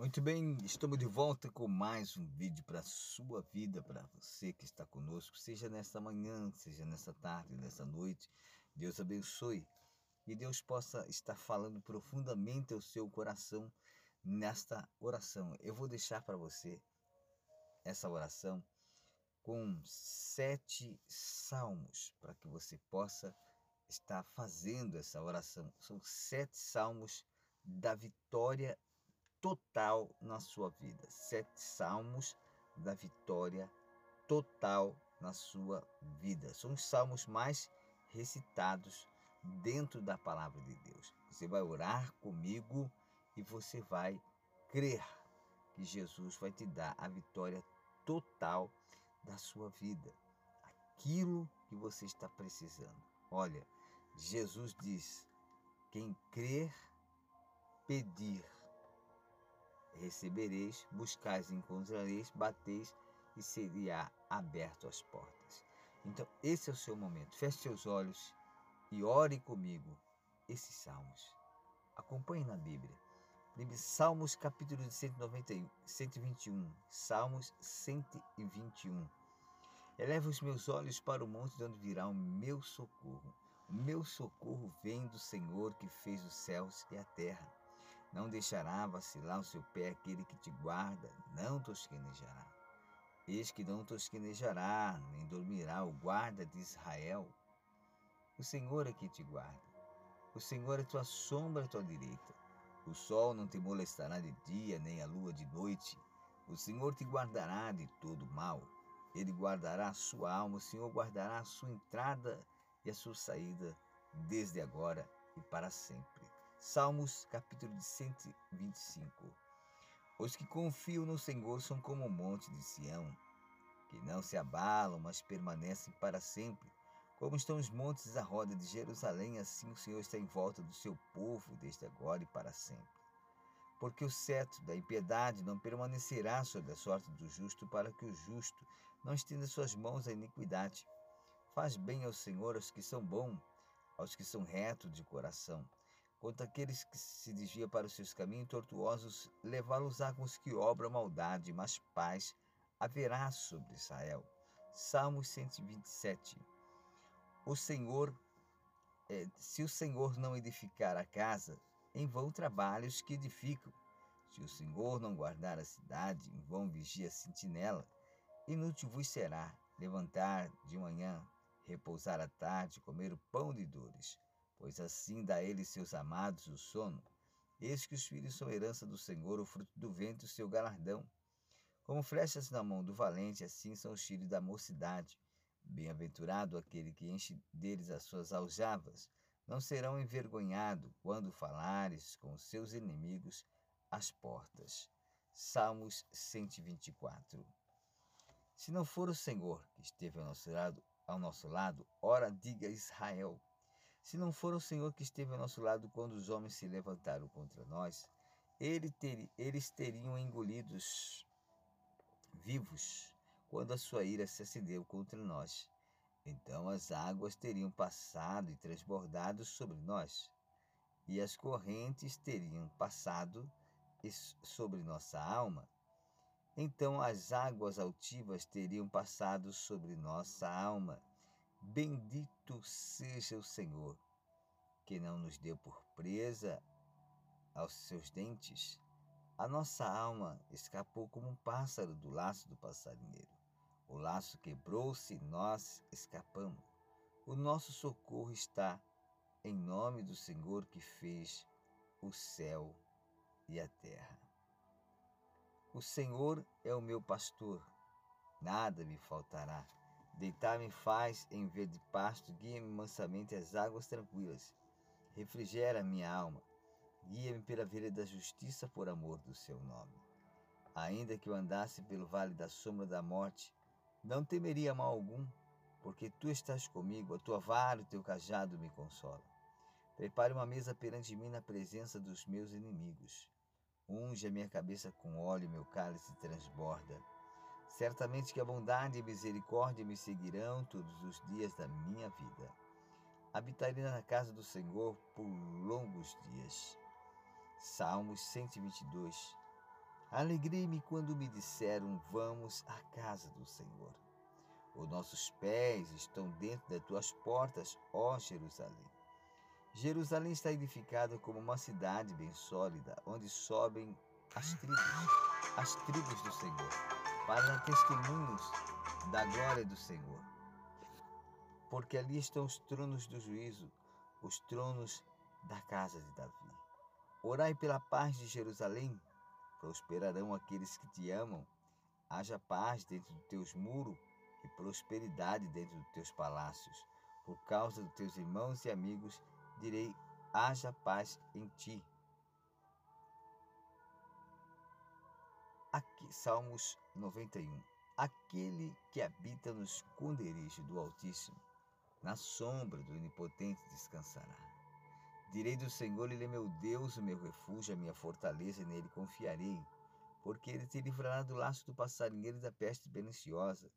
Muito bem, estamos de volta com mais um vídeo para a sua vida, para você que está conosco, seja nesta manhã, seja nesta tarde, nesta noite. Deus abençoe e Deus possa estar falando profundamente ao seu coração nesta oração. Eu vou deixar para você essa oração com sete salmos para que você possa estar fazendo essa oração. São sete salmos da vitória total na sua vida. Sete salmos da vitória total na sua vida. São os salmos mais recitados dentro da palavra de Deus. Você vai orar comigo e você vai crer que Jesus vai te dar a vitória total da sua vida. Aquilo que você está precisando. Olha, Jesus diz: quem crer, pedir recebereis, buscais e encontrareis, bateis e seria aberto as portas. Então, esse é o seu momento. Feche seus olhos e ore comigo esses salmos. Acompanhe na Bíblia. Salmos capítulo de 191, 121. Salmos 121. Eleva os meus olhos para o monte de onde virá o meu socorro. O meu socorro vem do Senhor que fez os céus e a terra. Não deixará vacilar o seu pé aquele que te guarda, não tosquenejará. Eis que não tosquenejará, nem dormirá o guarda de Israel. O Senhor é que te guarda. O Senhor é tua sombra à tua direita. O sol não te molestará de dia, nem a lua de noite. O Senhor te guardará de todo mal. Ele guardará a sua alma, o Senhor guardará a sua entrada e a sua saída, desde agora e para sempre. Salmos capítulo de 125. Os que confiam no Senhor são como o monte de Sião, que não se abalam, mas permanecem para sempre. Como estão os montes à roda de Jerusalém, assim o Senhor está em volta do seu povo, desde agora e para sempre. Porque o cetro da impiedade não permanecerá sobre a sorte do justo, para que o justo não estenda suas mãos à iniquidade. Faz bem ao Senhor aos que são bons, aos que são retos de coração. Quanto aqueles que se desviam para os seus caminhos tortuosos, levá-los-á com os que obram maldade, mas paz haverá sobre Israel. Salmos 127. O Senhor, é, se o Senhor não edificar a casa, em vão trabalham os que edificam. Se o Senhor não guardar a cidade, em vão vigia a sentinela. Inútil vos será levantar de manhã, repousar à tarde, comer o pão de dores pois assim dá ele seus amados o sono. Eis que os filhos são herança do Senhor, o fruto do vento, o seu galardão. Como flechas na mão do valente, assim são os filhos da mocidade. Bem-aventurado aquele que enche deles as suas aljavas. Não serão envergonhados quando falares com seus inimigos às portas. Salmos 124. Se não for o Senhor que esteve ao nosso lado, ao nosso lado ora diga Israel, se não for o Senhor que esteve ao nosso lado quando os homens se levantaram contra nós, ele ter, eles teriam engolidos vivos quando a sua ira se acendeu contra nós. Então as águas teriam passado e transbordado sobre nós, e as correntes teriam passado sobre nossa alma. Então as águas altivas teriam passado sobre nossa alma Bendito seja o Senhor, que não nos deu por presa aos seus dentes. A nossa alma escapou como um pássaro do laço do passarinheiro. O laço quebrou-se e nós escapamos. O nosso socorro está em nome do Senhor que fez o céu e a terra. O Senhor é o meu pastor, nada me faltará. Deitar-me faz em verde pasto, guia-me mansamente às águas tranquilas. Refrigera minha alma, guia-me pela vereda da justiça por amor do seu nome. Ainda que eu andasse pelo vale da sombra da morte, não temeria mal algum, porque tu estás comigo, a tua vara e o teu cajado me consolam. Prepare uma mesa perante mim na presença dos meus inimigos. Unge a minha cabeça com óleo, meu cálice transborda. Certamente que a bondade e misericórdia me seguirão todos os dias da minha vida. Habitarei na casa do Senhor por longos dias. Salmos 122. Alegrei-me quando me disseram: Vamos à casa do Senhor. Os nossos pés estão dentro das tuas portas, ó Jerusalém. Jerusalém está edificada como uma cidade bem sólida, onde sobem as tribos, as tribos do Senhor, para testemunhos da glória do Senhor. Porque ali estão os tronos do juízo, os tronos da casa de Davi. Orai pela paz de Jerusalém, prosperarão aqueles que te amam. Haja paz dentro dos teus muros e prosperidade dentro dos teus palácios. Por causa dos teus irmãos e amigos direi: haja paz em ti. Aqui, Salmos 91. Aquele que habita no esconderijo do Altíssimo, na sombra do Onipotente descansará. Direi do Senhor, Ele é meu Deus, o meu refúgio, a minha fortaleza, e nele confiarei. Porque Ele te livrará do laço do passarinheiro e da peste perniciosa.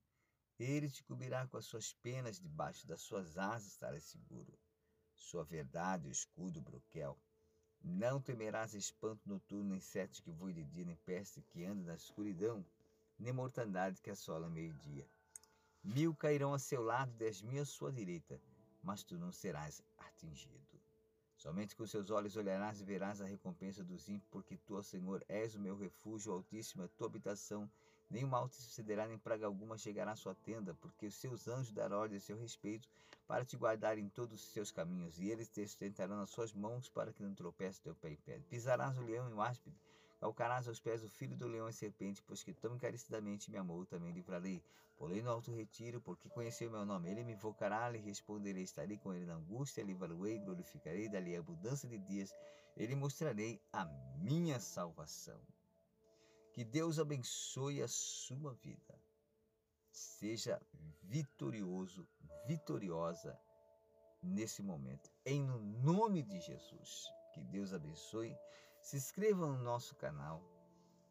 Ele te cobrirá com as suas penas, debaixo das suas asas estarás seguro sua verdade, o escudo, o broquel. Não temerás espanto noturno, nem sete que voe de dia, nem peste que anda na escuridão, nem mortandade que assola meio-dia. Mil cairão a seu lado, dez mil à sua direita, mas tu não serás atingido. Somente com seus olhos olharás e verás a recompensa dos ímpios, porque tu, ó Senhor, és o meu refúgio, altíssimo, a tua habitação. Nem mal te sucederá, nem praga alguma chegará à sua tenda, porque os seus anjos darão ordem a seu respeito para te guardar em todos os seus caminhos, e eles te sustentarão nas suas mãos para que não tropece teu pé em pedra. Pisarás o leão e o áspide, calcarás aos pés o filho do leão e serpente, pois que tão encarecidamente me amou, também livrarei. Porém no alto retiro, porque conheceu meu nome, ele me invocará, lhe responderei, estarei com ele na angústia, livrarei, glorificarei, dali a abundância de dias, ele mostrarei a minha salvação. Que Deus abençoe a sua vida. Seja vitorioso, vitoriosa nesse momento. Em nome de Jesus. Que Deus abençoe. Se inscreva no nosso canal.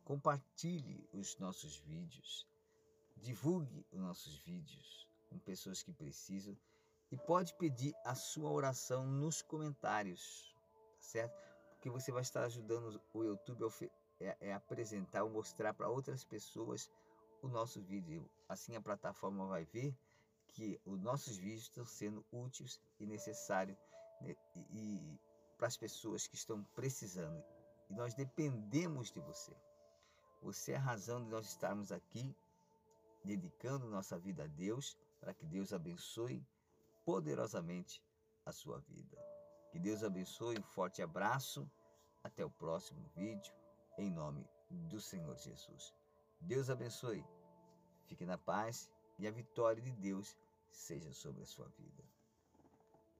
Compartilhe os nossos vídeos. Divulgue os nossos vídeos com pessoas que precisam. E pode pedir a sua oração nos comentários, tá certo? Porque você vai estar ajudando o YouTube é, é apresentar ou mostrar para outras pessoas o nosso vídeo. Assim a plataforma vai ver que os nossos vídeos estão sendo úteis e necessários né, e, e para as pessoas que estão precisando. E nós dependemos de você. Você é a razão de nós estarmos aqui dedicando nossa vida a Deus para que Deus abençoe poderosamente a sua vida. Que Deus abençoe, um forte abraço, até o próximo vídeo em nome do Senhor Jesus. Deus abençoe, fique na paz e a vitória de Deus seja sobre a sua vida.